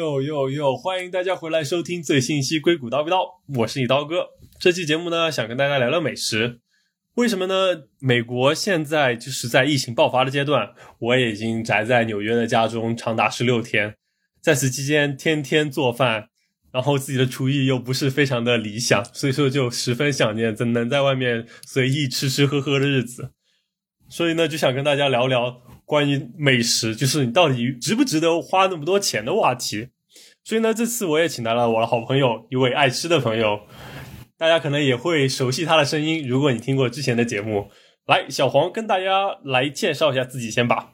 哟哟哟！欢迎大家回来收听最新一期《硅谷叨逼叨》，我是你刀哥。这期节目呢，想跟大家聊聊美食。为什么呢？美国现在就是在疫情爆发的阶段，我也已经宅在纽约的家中长达十六天，在此期间天天做饭，然后自己的厨艺又不是非常的理想，所以说就十分想念怎能在外面随意吃吃喝喝的日子。所以呢，就想跟大家聊聊。关于美食，就是你到底值不值得花那么多钱的话题。所以呢，这次我也请来了我的好朋友，一位爱吃的朋友，大家可能也会熟悉他的声音。如果你听过之前的节目，来，小黄跟大家来介绍一下自己先吧。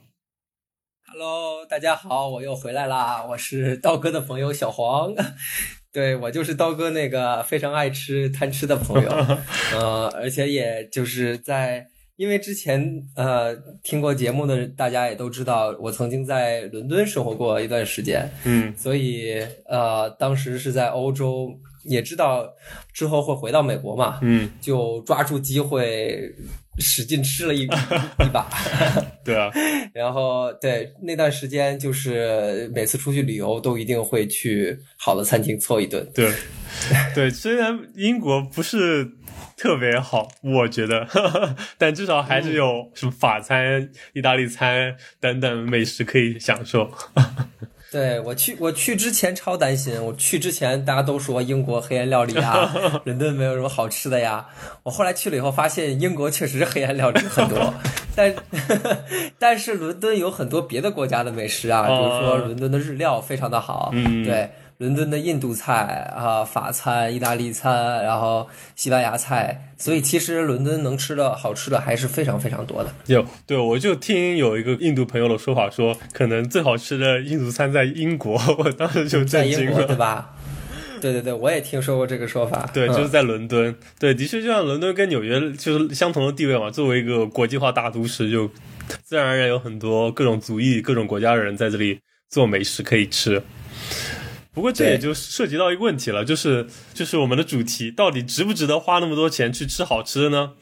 Hello，大家好，我又回来啦，我是刀哥的朋友小黄。对我就是刀哥那个非常爱吃贪吃的朋友，呃，而且也就是在。因为之前呃听过节目的大家也都知道，我曾经在伦敦生活过一段时间，嗯，所以呃当时是在欧洲，也知道之后会回到美国嘛，嗯，就抓住机会使劲吃了一 一把，对啊，然后对那段时间就是每次出去旅游都一定会去好的餐厅凑一顿，对，对，虽然英国不是。特别好，我觉得，但至少还是有什么法餐、意大利餐等等美食可以享受。对我去，我去之前超担心。我去之前，大家都说英国黑暗料理啊，伦敦没有什么好吃的呀。我后来去了以后，发现英国确实黑暗料理很多，但但是伦敦有很多别的国家的美食啊，比如说伦敦的日料非常的好，对。伦敦的印度菜啊，法餐、意大利餐，然后西班牙菜，所以其实伦敦能吃的好吃的还是非常非常多的。有，对，我就听有一个印度朋友的说法，说可能最好吃的印度餐在英国，我当时就震惊了，对吧？对对对，我也听说过这个说法。对，就是在伦敦。对，的确，就像伦敦跟纽约就是相同的地位嘛，作为一个国际化大都市，就 自然而然有很多各种族裔、各种国家的人在这里做美食可以吃。不过这也就涉及到一个问题了，就是就是我们的主题到底值不值得花那么多钱去吃好吃的呢？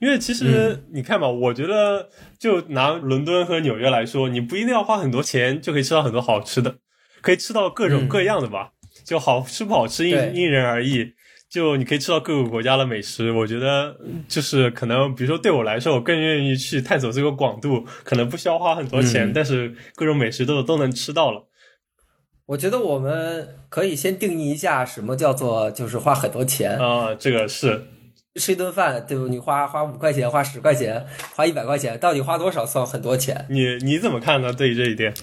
因为其实你看嘛，我觉得就拿伦敦和纽约来说，你不一定要花很多钱就可以吃到很多好吃的，可以吃到各种各样的吧。就好吃不好吃因因人而异，就你可以吃到各个国家的美食。我觉得就是可能，比如说对我来说，我更愿意去探索这个广度，可能不需要花很多钱，但是各种美食都都能吃到了。我觉得我们可以先定义一下什么叫做就是花很多钱啊，这个是吃一顿饭，对不？你花花五块钱，花十块钱，花一百块钱，到底花多少算很多钱？你你怎么看呢？对于这一点？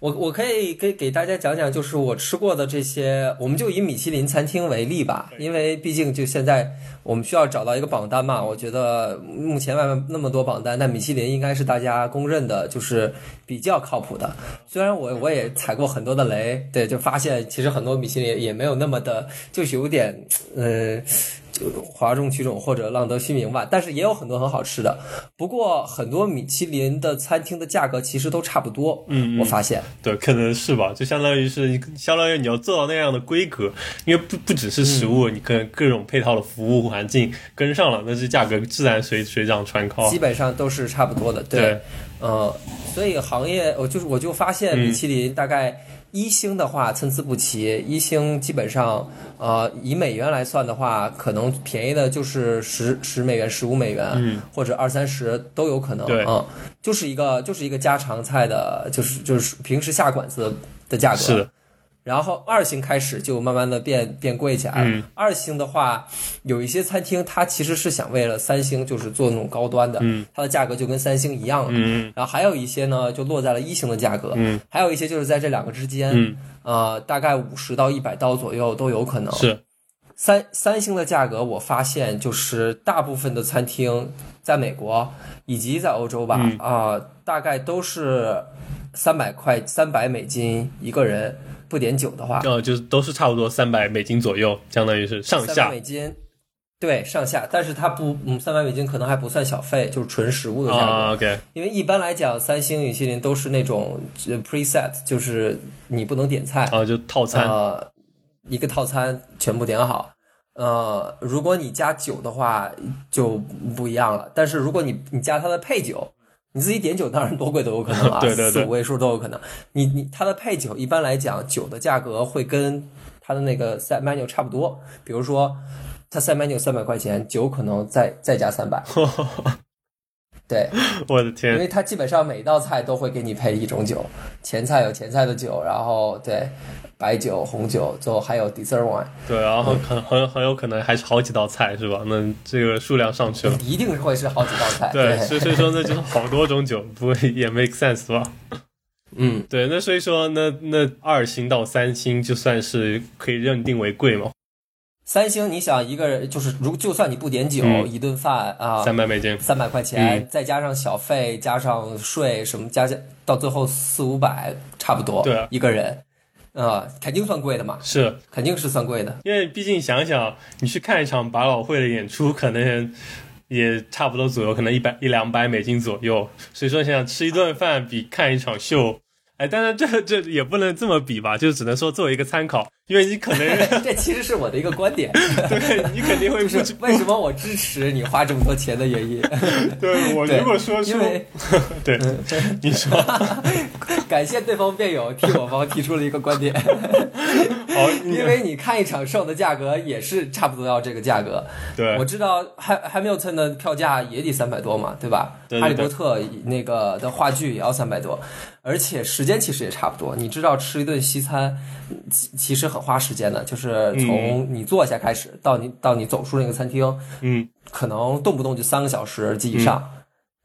我我可以给给大家讲讲，就是我吃过的这些，我们就以米其林餐厅为例吧，因为毕竟就现在我们需要找到一个榜单嘛。我觉得目前外面那么多榜单，但米其林应该是大家公认的，就是比较靠谱的。虽然我我也踩过很多的雷，对，就发现其实很多米其林也没有那么的，就是有点，呃。哗众取宠或者浪得虚名吧，但是也有很多很好吃的。不过很多米其林的餐厅的价格其实都差不多。嗯，我发现，对，可能是吧，就相当于是你，相当于你要做到那样的规格，因为不不只是食物，你跟各种配套的服务环境跟上了，那这价格自然水水涨船高。基本上都是差不多的。对，呃，所以行业，我就是我就发现米其林大概。一星的话参差不齐，一星基本上，呃，以美元来算的话，可能便宜的就是十十美元、十五美元，嗯，或者二三十都有可能，对，嗯，就是一个就是一个家常菜的，就是就是平时下馆子的价格，是。然后二星开始就慢慢的变变贵起来了。二星的话，有一些餐厅它其实是想为了三星就是做那种高端的，它的价格就跟三星一样了。然后还有一些呢，就落在了一星的价格。还有一些就是在这两个之间，呃，大概五十到一百刀左右都有可能。是三三星的价格，我发现就是大部分的餐厅在美国以及在欧洲吧，啊，大概都是三百块三百美金一个人。不点酒的话，呃，就是都是差不多三百美金左右，相当于是上下。美金，对，上下，但是它不，嗯，三百美金可能还不算小费，就是纯食物的价格。OK，因为一般来讲，三星、米其林都是那种 preset，就是你不能点菜啊，就套餐，呃，一个套餐全部点好。呃，如果你加酒的话就不一样了，但是如果你你加它的配酒。你自己点酒当然多贵都有可能啊，对对对四五位数都有可能。你你它的配酒一般来讲，酒的价格会跟它的那个 set menu 差不多。比如说，它 set menu 三百块钱，酒可能再再加三百。对，我的天，因为它基本上每道菜都会给你配一种酒，前菜有前菜的酒，然后对白酒、红酒，最后还有 dessert wine，对，然后很很很有可能还是好几道菜是吧？那这个数量上去了。一定会是好几道菜。对，所以所以说那就是好多种酒，不会也 make sense 吧？嗯，对，那所以说那那二星到三星就算是可以认定为贵嘛？三星，你想一个人就是如就算你不点酒，嗯。一顿饭啊，三百美金，三百块钱，嗯。再加上小费，加上税什么，加加到最后四五百差不多，对啊。一个人，啊、肯定算贵的嘛，是。肯定是算贵的。因为毕竟想想，你去看一场百老汇的演出，可能也差不多左右，可能一百一两百美金左右。所以说，想想吃一顿饭比看一场秀，哎，当然这这也不能这么比吧，就只能说作为一个参考，因为你可能 这其实是我的一个观点，对你肯定会 是为什么我支持你花这么多钱的原因。对我如果说出因为对你说感谢对方辩友替我方提出了一个观点，好，因为你看一场秀的价格也是差不多要这个价格。对我知道汉 Hamilton 的票价也得三百多嘛，对吧？对对哈利波特那个的话剧也要三百多，而且时间其实也差不多。你知道吃一顿西餐，其其实很花时间的，就是从你坐下开始到你到你走出那个餐厅，嗯可能动不动就三个小时及以上。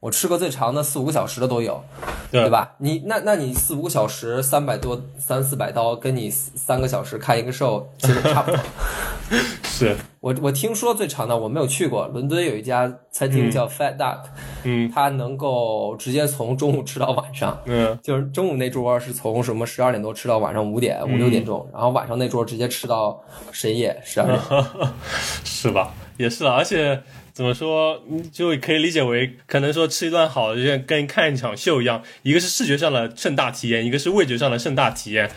我吃过最长的四五个小时的都有，对对吧？你那那你四五个小时三百多三四百刀，跟你三个小时看一个 show 其实差不多。是我我听说最长的我没有去过，伦敦有一家餐厅叫 Fat Duck，、嗯它能够直接从中午吃到晚上，嗯 就是中午那桌是从什么十二点多吃到晚上五点五六点钟，然后晚上那桌直接吃到深夜十二点。是吧？也是啊，而且怎么说，嗯就可以理解为，可能说吃一顿好的，就像跟看一场秀一样，一个是视觉上的盛大体验，一个是味觉上的盛大体验，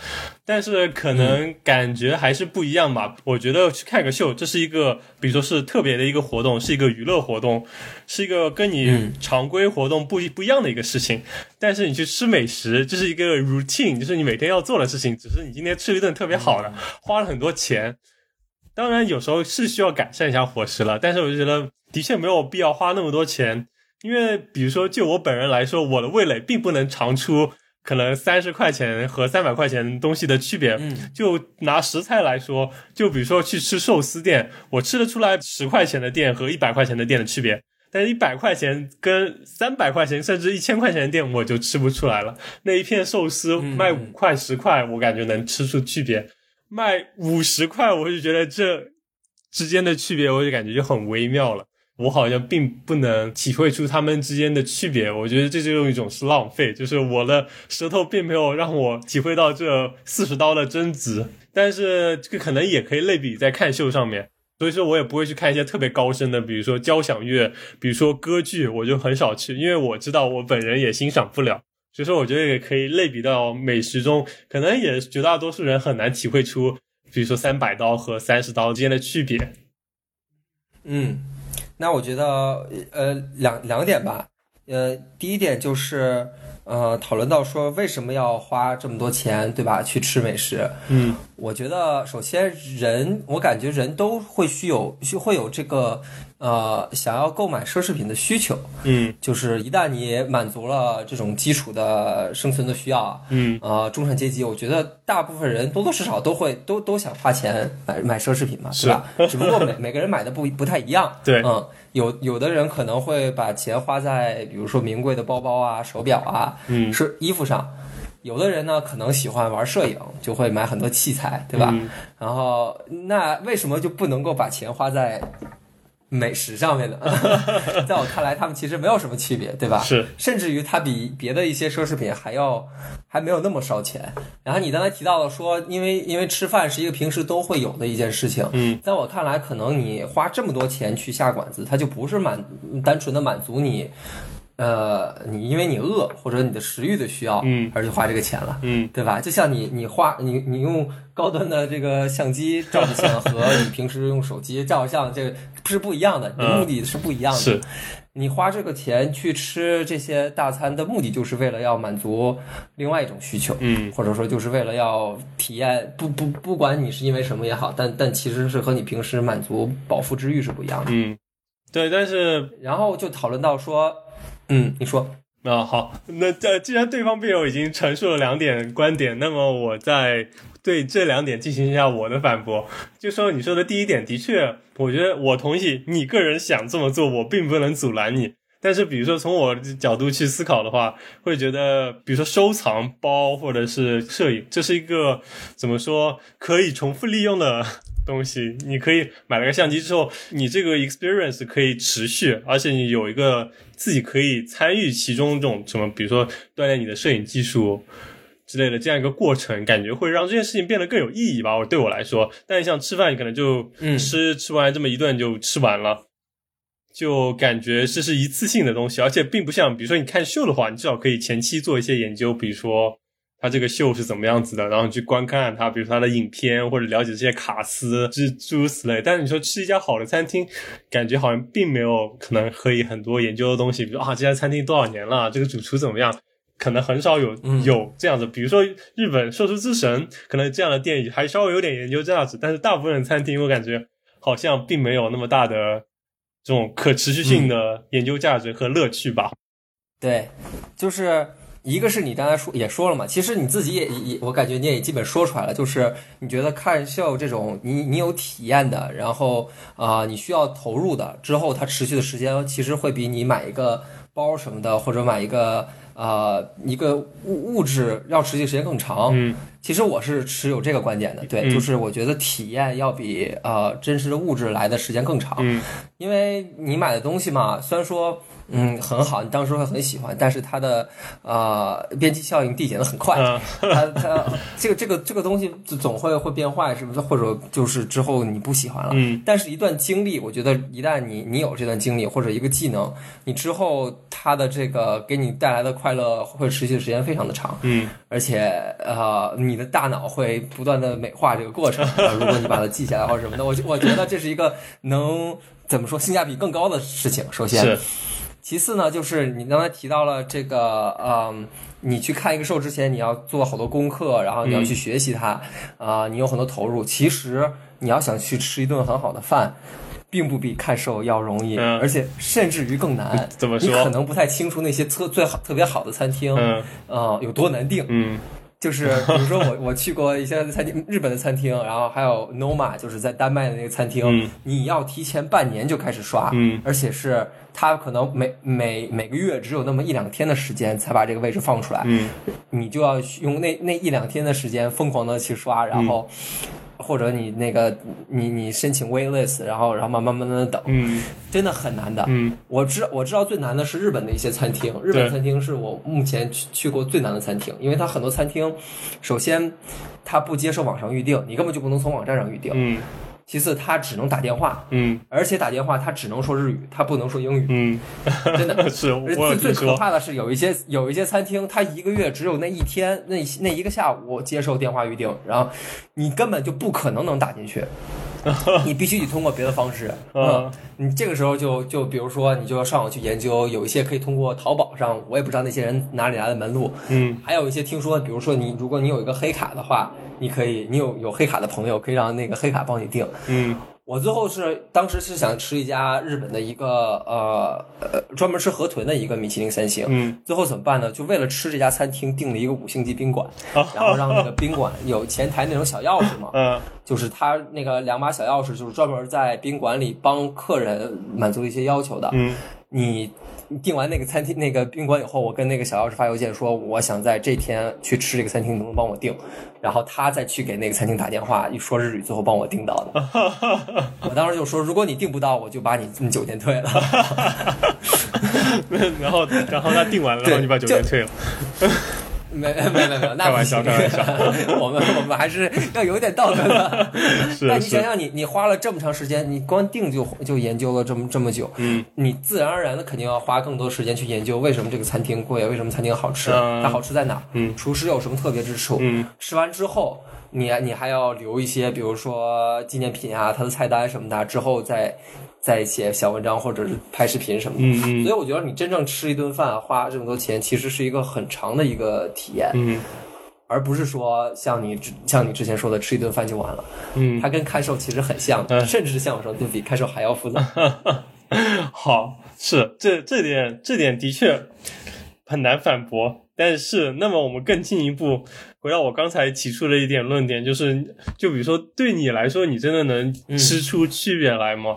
但是可能感觉还是不一样吧。我觉得去看个秀，这是一个，比如说是特别的一个活动，是一个娱乐活动，是一个跟你嗯常规活动不一不一样的一个事情。但是你去吃美食，这是一个 routine，就是你每天要做的事情，只是你今天吃了一顿特别好的，花了很多钱。当然，有时候是需要改善一下伙食了，但是我就觉得的确没有必要花那么多钱，因为比如说就我本人来说，我的味蕾并不能尝出可能三十块钱和三百块钱东西的区别。嗯就拿食材来说，就比如说去吃寿司店，我吃得出来十块钱的店和一百块钱的店的区别。但是一百块钱跟三百块钱甚至一千块钱的店，我就吃不出来了。那一片寿司嗯卖五块十块，我感觉能吃出区别。卖五十块，我就觉得这之间的区别，我就感觉就很微妙了。我好像并不能体会出他们之间的区别，我觉得这就有一种是浪费，就是我的舌头并没有让我体会到这四十刀的真值。但是这个可能也可以类比在看秀上面，所以说我也不会去看一些特别高深的，比如说交响乐，比如说歌剧，我就很少去，因为我知道我本人也欣赏不了。所以说，我觉得也可以类比到美食中，可能也绝大多数人很难体会出，比如说三百刀和三十刀之间的区别。嗯，那我觉得呃两两点吧，呃第一点就是呃讨论到说为什么要花这么多钱，对吧？去吃美食，嗯我觉得首先人，我感觉人都会需有需会有这个呃想要购买奢侈品的需求，嗯就是一旦你满足了这种基础的生存的需要，嗯呃，中产阶级，我觉得大部分人多多少少都会都都想花钱买买奢侈品嘛，是对吧？只不过每每个人买的不不太一样。对嗯，有有的人可能会把钱花在比如说名贵的包包啊、手表啊、嗯是衣服上。有的人呢，可能喜欢玩摄影，就会买很多器材，对吧？嗯然后，那为什么就不能够把钱花在美食上面的？在我看来，他们其实没有什么区别，对吧？是，甚至于它比别的一些奢侈品还要还没有那么烧钱。然后你刚才提到了说，因为因为吃饭是一个平时都会有的一件事情，嗯，在我看来，可能你花这么多钱去下馆子，它就不是满单纯的满足你。呃，你因为你饿或者你的食欲的需要，嗯而去花这个钱了，嗯对吧？就像你你花你你用高端的这个相机照的相和你平时用手机照相，这个是不一样的，你目的是不一样的。是，你花这个钱去吃这些大餐的目的，就是为了要满足另外一种需求，嗯或者说就是为了要体验，不不不管你是因为什么也好，但但其实是和你平时满足饱腹之欲是不一样的。嗯，对，但是然后就讨论到说，嗯，你说，啊，好，那这既然对方辩友已经陈述了两点观点，那么我再对这两点进行一下我的反驳。就说你说的第一点，的确，我觉得我同意，你个人想这么做，我并不能阻拦你。但是，比如说从我角度去思考的话，会觉得，比如说收藏包或者是摄影，这是一个怎么说可以重复利用的东西。你可以买了个相机之后，你这个 experience 可以持续，而且你有一个自己可以参与其中这种什么，比如说锻炼你的摄影技术。之类的这样一个过程，感觉会让这件事情变得更有意义吧。我对我来说，但像吃饭，你可能就嗯吃、吃完这么一顿就吃完了，就感觉这是一次性的东西，而且并不像，比如说你看秀的话，你至少可以前期做一些研究，比如说它这个秀是怎么样子的，然后你去观看他，比如说它的影片或者了解这些卡司诸诸如此类。但是你说吃一家好的餐厅，感觉好像并没有可能可以很多研究的东西，比如啊这家餐厅多少年了，这个主厨怎么样。可能很少有嗯有这样子，比如说日本寿司之神，可能这样的店还稍微有点研究价值，但是大部分餐厅我感觉好像并没有那么大的这种可持续性的研究价值和乐趣吧。对，就是一个是你刚才说也说了嘛，其实你自己也也，我感觉你也基本说出来了，就是你觉得看秀这种你你有体验的，然后啊、你需要投入的，之后它持续的时间其实会比你买一个包什么的，或者买一个呃一个物物质要持续时间更长。嗯其实我是持有这个观点的，对，嗯就是我觉得体验要比呃真实的物质来的时间更长。嗯因为你买的东西嘛，虽然说嗯很好，你当时会很喜欢，但是它的呃边际效应递减的很快，嗯它它这个这个这个东西总会会变坏，是不是？或者就是之后你不喜欢了。嗯但是，一段经历，我觉得一旦你你有这段经历或者一个技能，你之后它的这个给你带来的快乐会持续的时间非常的长。嗯而且呃，你的大脑会不断的美化这个过程。呃 如果你把它记下来或者什么的，我我觉得这是一个能怎么说性价比更高的事情。首先，是其次呢，就是你刚才提到了这个，嗯，你去看一个秀之前，你要做好多功课，然后你要去学习它，啊、你有很多投入。其实你要想去吃一顿很好的饭。并不比看秀要容易，嗯而且甚至于更难。怎么说你可能不太清楚那些特最好、特别好的餐厅，嗯呃，有多难订。嗯 就是比如说我我去过一些餐厅，日本的餐厅，然后还有 Noma，就是在丹麦的那个餐厅，嗯你要提前半年就开始刷，嗯而且是它可能每每每个月只有那么一两天的时间才把这个位置放出来，嗯你就要用那那一两天的时间疯狂的去刷，然后。或者你那个你你申请 wait list，然后然后慢慢慢慢的等，嗯真的很难的。嗯我知我知道最难的是日本的一些餐厅，日本餐厅是我目前去去过最难的餐厅，因为它很多餐厅，首先它不接受网上预定，你根本就不能从网站上预定；嗯其次，他只能打电话，嗯而且打电话他只能说日语，他不能说英语，嗯，真的。是最最可，怕的是，有一些有一些餐厅，他一个月只有那一天那那一个下午接受电话预订，然后你根本就不可能能打进去，你必须得通过别的方式。嗯你这个时候就就比如说，你就要上网去研究，有一些可以通过淘宝上，我也不知道那些人哪里来的门路，嗯还有一些听说，比如说你如果你有一个黑卡的话，你可以你有有黑卡的朋友可以让那个黑卡帮你订。嗯我最后是当时是想吃一家日本的一个呃呃专门吃河豚的一个米其林三星，嗯最后怎么办呢？就为了吃这家餐厅订了一个五星级宾馆，然后让那个宾馆有前台那种小钥匙嘛，嗯就是他那个两把小钥匙，就是专门在宾馆里帮客人满足一些要求的。嗯你你订完那个餐厅那个宾馆以后，我跟那个小钥匙发邮件说，我想在这天去吃这个餐厅，能不能帮我订？然后他再去给那个餐厅打电话，一说日语，最后帮我订到的。我当时就说，如果你订不到，我就把你你酒店退了。然后然后他订完了，然后你把酒店退了，没没没没，那开玩笑开玩笑。我们我们还是要有一点道德的。是 但你想，想你，你花了这么长时间，你光定就就研究了这么这么久，嗯。你自然而然的肯定要花更多时间去研究为什么这个餐厅贵，为什么餐厅好吃，嗯。它好吃在哪儿，嗯。厨师有什么特别之处，嗯。吃完之后你你还要留一些，比如说纪念品啊，它的菜单什么的，之后再再写小文章或者是拍视频什么的。嗯嗯所以我觉得你真正吃一顿饭花这么多钱，其实是一个很长的一个体验，嗯而不是说像你之像你之前说的吃一顿饭就完了。嗯，它跟看售其实很像，嗯甚至是像我说的比看售还要复杂。好，是这这点这点的确很难反驳。但是，那么我们更进一步回到我刚才提出的一点论点，就是，就比如说对你来说，你真的能吃出区别来吗？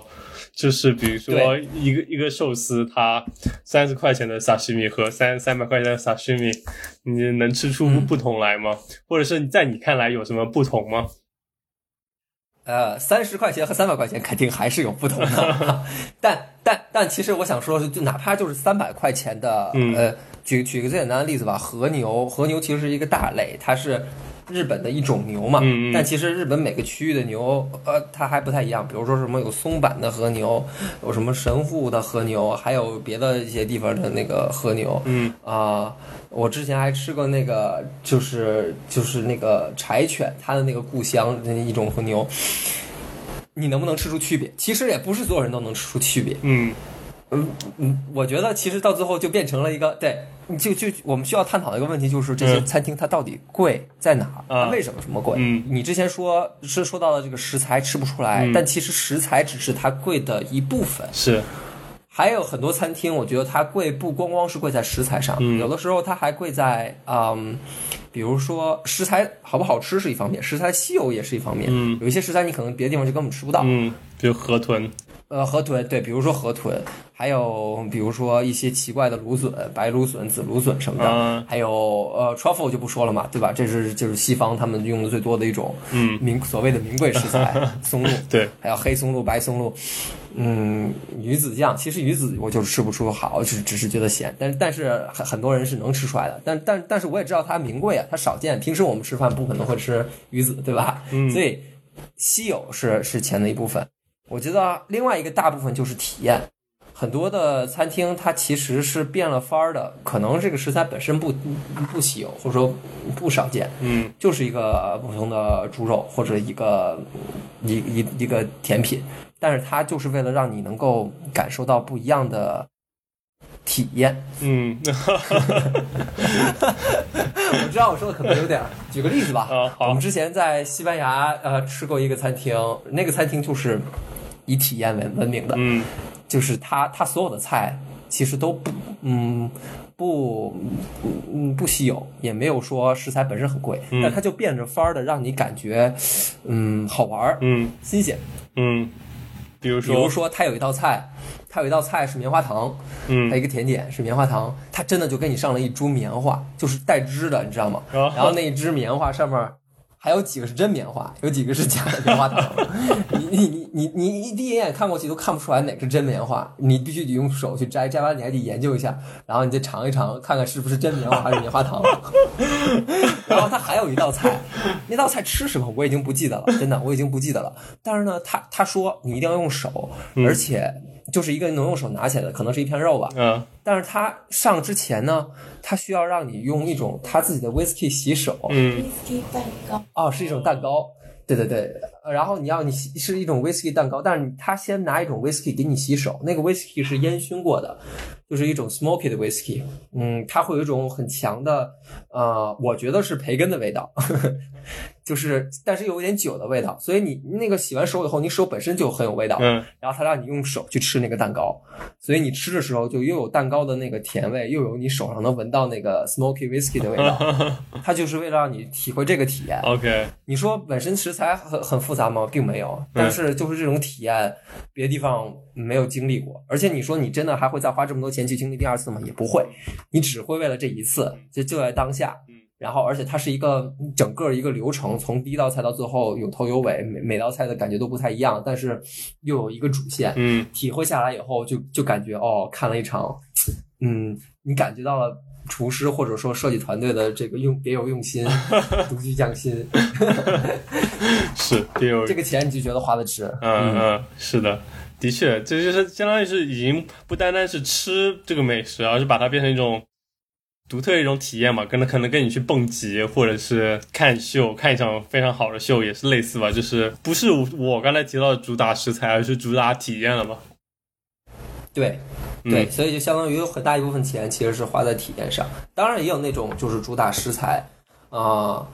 就是比如说一个一个寿司，它三十块钱的沙西米和三三百块钱的沙西米，你能吃出不同来吗？或者是在你看来有什么不同吗？呃，三十块钱和三百块钱肯定还是有不同的，但但但其实我想说的是，就哪怕就是三百块钱的，嗯呃，举举个最简单的例子吧，和牛，和牛其实是一个大类，它是日本的一种牛嘛，嗯嗯但其实日本每个区域的牛，呃，它还不太一样，比如说什么有松阪的和牛，有什么神户的和牛，还有别的一些地方的那个和牛，嗯啊、我之前还吃过那个，就是就是那个柴犬，它的那个故乡的一种和牛。你能不能吃出区别？其实也不是所有人都能吃出区别。嗯嗯嗯，我觉得其实到最后就变成了一个，对，就就我们需要探讨的一个问题，就是这些嗯餐厅它到底贵在哪它为什么这么贵？嗯你之前说是说到了这个食材吃不出来，嗯但其实食材只是它贵的一部分。是还有很多餐厅，我觉得它贵不光光是贵在食材上，嗯有的时候它还贵在嗯，比如说食材好不好吃是一方面，食材稀有也是一方面。嗯有一些食材你可能别的地方就根本吃不到。嗯，比如河豚，呃，河豚对，比如说河豚，还有比如说一些奇怪的芦笋，白芦笋、紫芦笋什么的，啊还有呃 truffle 就不说了嘛，对吧？这是就是西方他们用的最多的一种嗯名所谓的名贵食材，松露。对，还有黑松露、白松露，嗯，鱼子酱，其实鱼子我就是吃不出好，只只是觉得咸，但但是很很多人是能吃出来的，但但但是我也知道它名贵啊，它少见，平时我们吃饭不可能会吃鱼子，对吧？嗯所以稀有是是钱的一部分。我觉得另外一个大部分就是体验。很多的餐厅它其实是变了法儿的，可能这个食材本身不不不稀有，或者说不少见，嗯就是一个普通的猪肉或者一个一一一个甜品，但是它就是为了让你能够感受到不一样的体验。嗯 我知道我说的可能有点儿，举个例子吧。啊好我们之前在西班牙呃吃过一个餐厅，那个餐厅就是以体验为闻名的，嗯就是它它所有的菜其实都不嗯不嗯不稀有，也没有说食材本身很贵，嗯但它就变着法儿的让你感觉嗯好玩儿、嗯新鲜。嗯，比如说比如说，说它有一道菜，它有一道菜是棉花糖，嗯一个甜点是棉花糖，它真的就给你上了一株棉花，就是带汁的，你知道吗？哦然后那一只棉花上面还有几个是真棉花，有几个是假的棉花糖。你你你你你一第一眼看过去都看不出来哪个是真棉花，你必须得用手去摘，摘完你还得研究一下，然后你再尝一尝，看看是不是真棉花还是棉花糖。然后它还有一道菜，那道菜吃什么我已经不记得了，真的我已经不记得了。但是呢，他他说你一定要用手，而且就是一个能用手拿起来的，可能是一片肉吧。嗯。但是它上之前呢，它需要让你用一种它自己的 whisky 洗手，嗯。Whisky 蛋糕，哦，是一种蛋糕。对对对，呃然后你要你洗是一种 whisky 蛋糕，但是你他先拿一种 whisky 给你洗手，那个 whisky 是烟熏过的，就是一种 smoky 的 whisky，嗯，它会有一种很强的，呃，我觉得是培根的味道，就是但是有一点酒的味道，所以你那个洗完手以后，你手本身就很有味道，嗯然后他让你用手去吃那个蛋糕，所以你吃的时候就又有蛋糕的那个甜味，又有你手上能闻到那个 smoky whiskey 的味道，它就是为了让你体会这个体验。，OK，你说本身食材很很复杂吗？并没有，但是就是这种体验，别的地方没有经历过。而且你说你真的还会再花这么多钱去经历第二次吗？也不会，你只会为了这一次，就就在当下。嗯然后，而且它是一个整个一个流程，从第一道菜到最后有头有尾，每每道菜的感觉都不太一样，但是又有一个主线。嗯体会下来以后就，就感觉哦，看了一场，嗯，你感觉到了厨师或者说设计团队的这个用别有用心，独具匠心，是，别有这个钱你就觉得花的值。嗯嗯，是的，的确，这就是相当于是已经不单单是吃这个美食，而是把它变成一种独特的一种体验嘛，可能可能跟你去蹦极或者是看秀，看一场非常好的秀也是类似吧，就是不是我刚才提到的主打食材，而是主打体验了嘛。对，对，所以就相当于有很大一部分钱其实是花在体验上。当然也有那种就是主打食材，啊、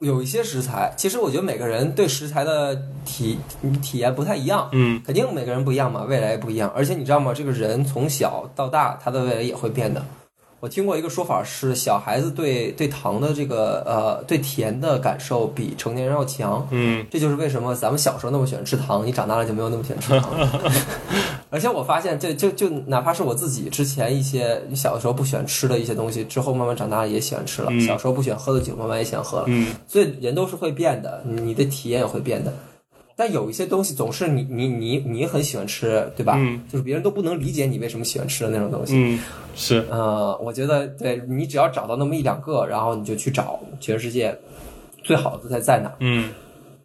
有一些食材，其实我觉得每个人对食材的体体验不太一样，嗯肯定每个人不一样嘛，未来也不一样。而且你知道吗？这个人从小到大，他的未来也会变的。我听过一个说法是，小孩子对对糖的这个呃对甜的感受比成年人要强。嗯这就是为什么咱们小时候那么喜欢吃糖，你长大了就没有那么喜欢吃糖了。而且我发现，就就就哪怕是我自己之前一些小的时候不喜欢吃的一些东西，之后慢慢长大了也喜欢吃了。嗯小时候不喜欢喝的酒，慢慢也喜欢喝了。嗯所以人都是会变的，你你的体验也会变的。但有一些东西总是你你你你很喜欢吃，对吧？嗯就是别人都不能理解你为什么喜欢吃的那种东西。嗯，是，呃，我觉得对你只要找到那么一两个，然后你就去找全世界最好的在在哪。嗯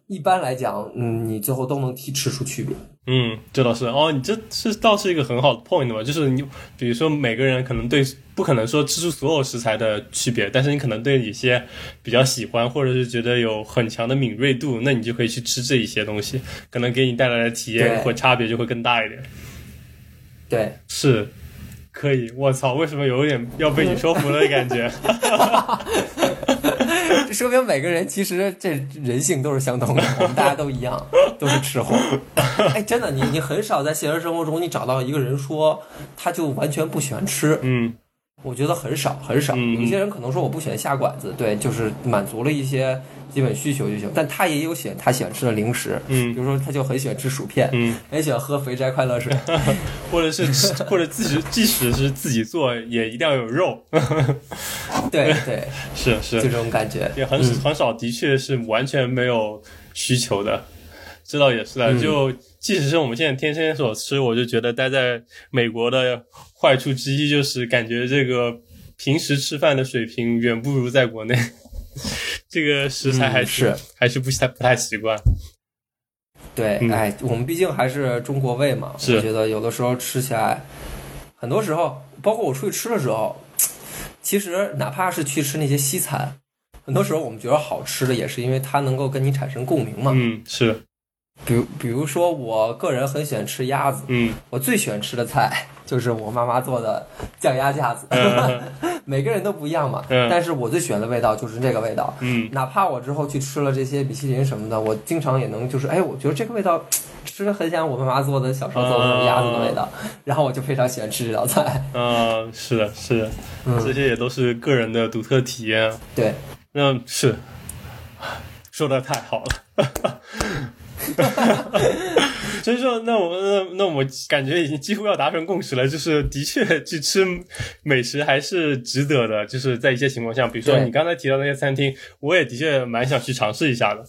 一般来讲，嗯，你最后都能提吃出区别。嗯，这倒是哦，你这是倒是一个很好的 point 嘛，就是你比如说每个人可能对不可能说吃出所有食材的区别，但是你可能对一些比较喜欢或者是觉得有很强的敏锐度，那你就可以去吃这一些东西，可能给你带来的体验对或差别就会更大一点。对，是，可以。我操，为什么有点要被你说服了的感觉？这说明每个人其实这人性都是相同的，我们大家都一样，都是吃货。哎，真的，你你很少在现实生活中你找到一个人说他就完全不喜欢吃，嗯我觉得很少很少。有些人可能说我不喜欢下馆子，对，就是满足了一些基本需求就行。但他也有喜欢他喜欢吃的零食，嗯比嗯如说他就很喜欢吃薯片，嗯，很喜欢喝肥宅快乐水。或者是吃，或者自己即使是自己做，也一定要有肉。对对，是就是这种感觉。也很嗯很少，的确是完全没有需求的。这倒也是的，嗯就即使是我们现在天天所吃，我就觉得待在美国的坏处之一就是感觉这个平时吃饭的水平远不如在国内，这个食材还嗯是还是不太不太习惯。对，嗯哎，我们毕竟还是中国胃嘛，是我觉得有的时候吃起来，很多时候，包括我出去吃的时候，其实哪怕是去吃那些西餐，很多时候我们觉得好吃的，也是因为它能够跟你产生共鸣嘛。嗯，是，比如，比如说，我个人很喜欢吃鸭子，嗯我最喜欢吃的菜就是我妈妈做的酱鸭架子。嗯 每个人都不一样嘛，嗯但是我最喜欢的味道就是这个味道。嗯哪怕我之后去吃了这些米其林什么的，我经常也能就是，哎，我觉得这个味道吃的很像我妈妈做的小时候做的鸭子的味道，然后我就非常喜欢吃这道菜。嗯，是的，是的，嗯这些也都是个人的独特体验。对，那是说的太好了。所以说，那我那那我感觉已经几乎要达成共识了，就是的确去吃美食还是值得的，就是在一些情况下，比如说你刚才提到那些餐厅，我也的确蛮想去尝试一下的。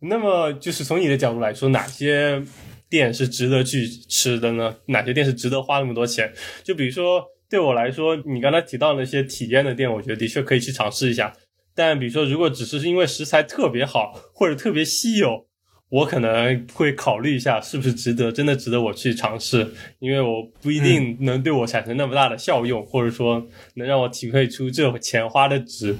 那么，就是从你的角度来说，哪些店是值得去吃的呢？哪些店是值得花那么多钱？就比如说，对我来说，你刚才提到那些体验的店，我觉得的确可以去尝试一下。但比如说，如果只是因为食材特别好或者特别稀有，我可能会考虑一下是不是值得，真的值得我去尝试，因为我不一定能对我产生那么大的效用，或者说能让我体会出这钱花的值。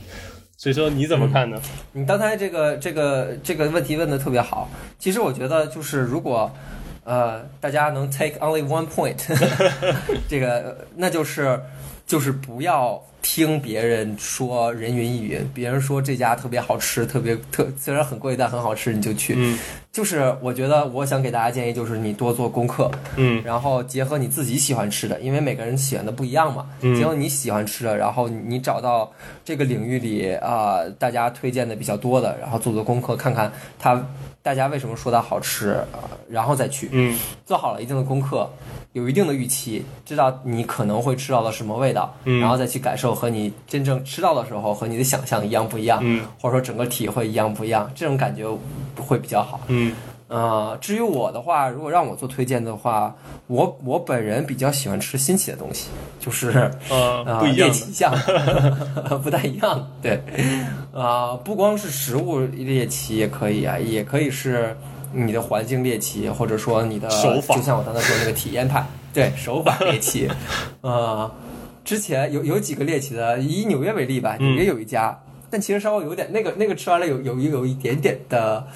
所以说你怎么看呢？你刚才这个这个这个问题问的特别好。其实我觉得就是如果呃大家能 take only one point，这个那就是就是不要听别人说人云亦云，别人说这家特别好吃，特别特虽然很贵但很好吃，你就去。嗯就是我觉得我想给大家建议就是你多做功课，嗯然后结合你自己喜欢吃的，因为每个人喜欢的不一样嘛。嗯结合你喜欢吃的，然后你找到这个领域里啊、大家推荐的比较多的，然后做做功课，看看它大家为什么说它好吃，啊然后再去。嗯做好了一定的功课，有一定的预期，知道你可能会吃到的什么味道，嗯然后再去感受和你真正吃到的时候和你的想象一样不一样，嗯或者说整个体会一样不一样，这种感觉会比较好。嗯呃，至于我的话，如果让我做推荐的话，我我本人比较喜欢吃新奇的东西，就是呃呃不一样 不太一样。对，啊、不光是食物猎奇也可以啊，也可以是你的环境猎奇，或者说你的手法就像我刚才说那个体验派，对手法猎奇，呃。之前有有几个猎奇的，以纽约为例吧，纽约有一家，但其实稍微有点那个那个吃完了有有有一点点的，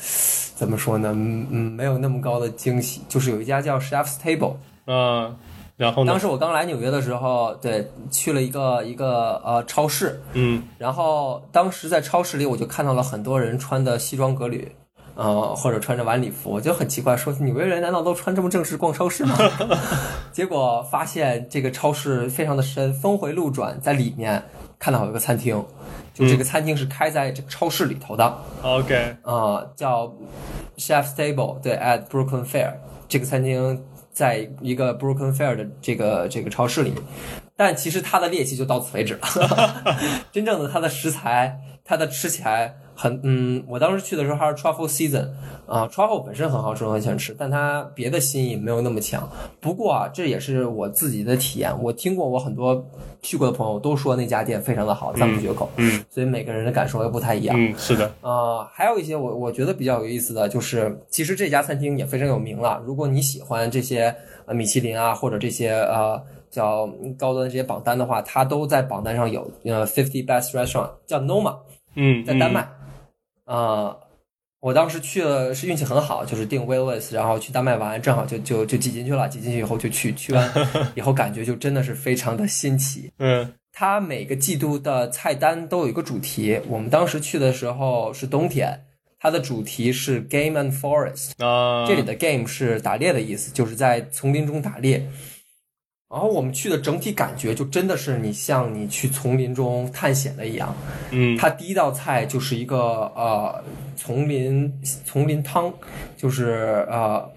怎么说呢？嗯嗯，没有那么高的惊喜。就是有一家叫 Chef's Table，嗯，然后呢？当时我刚来纽约的时候，对，去了一个一个呃超市，嗯然后当时在超市里我就看到了很多人穿的西装革履。呃，或者穿着晚礼服，我就很奇怪，说纽约人难道都穿这么正式逛超市吗？结果发现这个超市非常的深，峰回路转，在里面看到有一个餐厅，就这个餐厅是开在这个超市里头的，，OK，呃，叫 Chef's Table，对，at Brooklyn Fair 这个餐厅在一个 Brooklyn Fair 的这个这个超市里，但其实它的猎奇就到此为止了。真正的它的食材，它的吃起来很嗯，我当时去的时候还是 truffle season 啊、t r u f f l e 本身很好吃，我很喜欢吃，但它别的新意没有那么强。不过啊，这也是我自己的体验，我听过我很多去过的朋友都说那家店非常的好，赞不绝口。嗯所以每个人的感受又不太一样。嗯，是的，呃，还有一些我我觉得比较有意思的就是，其实这家餐厅也非常有名了。如果你喜欢这些呃米其林啊，或者这些呃叫高端的这些榜单的话，它都在榜单上有呃 fifty best restaurant，叫 Noma，嗯，在丹麦。呃，我当时去了是运气很好，就是订 wait list，然后去丹麦玩，正好就就就挤进去了。挤进去以后就去，去完 以后感觉就真的是非常的新奇。嗯它每个季度的菜单都有一个主题。我们当时去的时候是冬天，它的主题是 Game and Forest。这里的 game 是打猎的意思，就是在丛林中打猎。然后我们去的整体感觉就真的是你像你去丛林中探险的一样。嗯它第一道菜就是一个呃丛林丛林汤，就是呃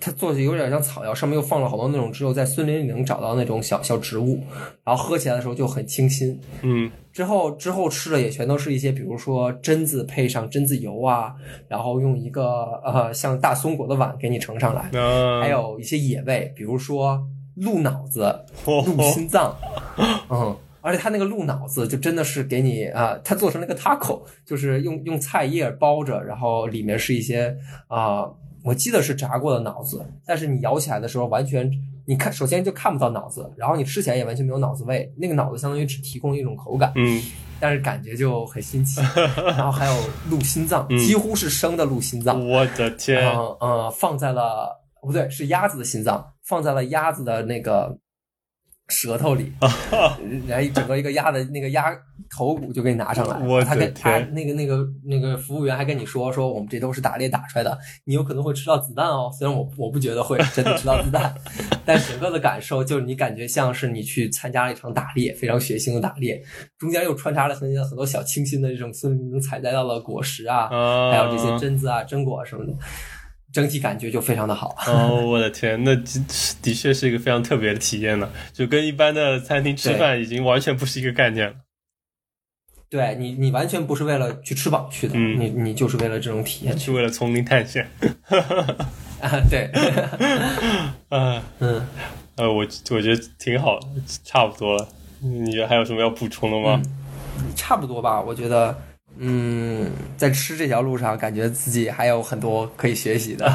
它做的有点像草药，上面又放了好多那种只有在森林里能找到那种小小植物，然后喝起来的时候就很清新。嗯之后之后吃的也全都是一些，比如说榛子配上榛子油啊，然后用一个呃像大松果的碗给你盛上来，啊，还有一些野味，比如说鹿脑子、哦鹿心脏，嗯，而且它那个鹿脑子就真的是给你啊、它做成那个 taco，就是用用菜叶包着，然后里面是一些啊、我记得是炸过的脑子，但是你咬起来的时候完全。你看，首先就看不到脑子，然后你吃起来也完全没有脑子味。那个脑子相当于只提供一种口感，嗯但是感觉就很新奇。然后还有鹿心脏，嗯几乎是生的鹿心脏，我的天，嗯呃，放在了不对，是鸭子的心脏，放在了鸭子的那个舌头里，然后整个一个鸭的那个鸭头骨就给你拿上来。我他跟他那个那个那个服务员还跟你说说我们这都是打猎打出来的，你有可能会吃到子弹哦。虽然我我不觉得会真的吃到子弹，但整个的感受就是你感觉像是你去参加了一场打猎，非常血腥的打猎，中间又穿插了很很多小清新的这种森林能采摘到的果实啊，啊，还有这些榛子啊、榛果什么的，整体感觉就非常的好。哦，我的天，那的的确是一个非常特别的体验呢，就跟一般的餐厅吃饭已经完全不是一个概念了。对你，你完全不是为了去吃饱去的，嗯你你就是为了这种体验去是为了丛林探险。啊。对，啊，嗯，呃，我我觉得挺好的，差不多了。你还有什么要补充的吗？差不多吧。我觉得，嗯，在吃这条路上，感觉自己还有很多可以学习的。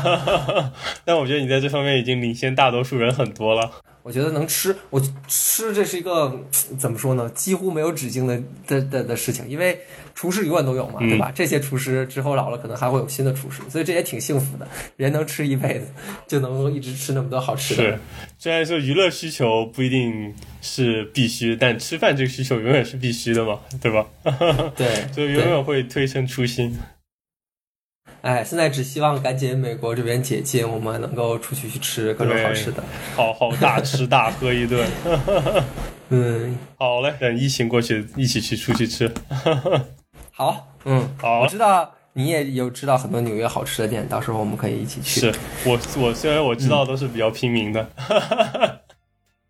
但我觉得你在这方面已经领先大多数人很多了。我觉得能吃，我吃这是一个 怎么说呢？几乎没有止境的的的的事情，因为厨师永远都有嘛，嗯对吧？这些厨师之后老了，可能还会有新的厨师，所以这也挺幸福的。人能吃一辈子，就能一直吃那么多好吃的。是，虽然说娱乐需求不一定是必须，但吃饭这个需求永远是必须的嘛，对吧？对，就永远会推陈出新。哎，现在只希望赶紧美国这边解禁，我们能够出去去吃各种好吃的。好好大吃大喝一顿。嗯，好嘞，等疫情过去，一起去出去吃。好，嗯，好我知道你也有知道很多纽约好吃的店，到时候我们可以一起去。是我我虽然我知道都是比较平民的，我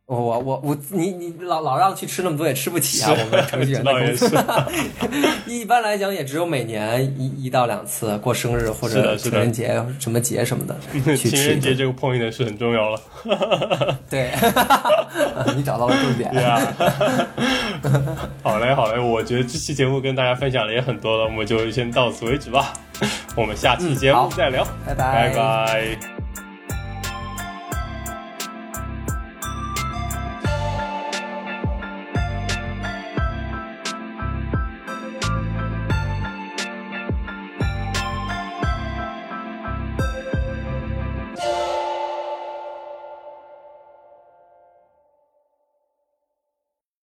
我我我，你你老老让去吃那么多也吃不起啊！我们程序员的 知道也工资，一般来讲也只有每年一一到两次过生日或者情人节什么节什么的 去情吃情。人节这个 point 是很重要了。对，你找到了重点。对啊，好嘞好嘞，我觉得这期节目跟大家分享的也很多了，我们就先到此为止吧。我们下期节目再聊，拜拜拜拜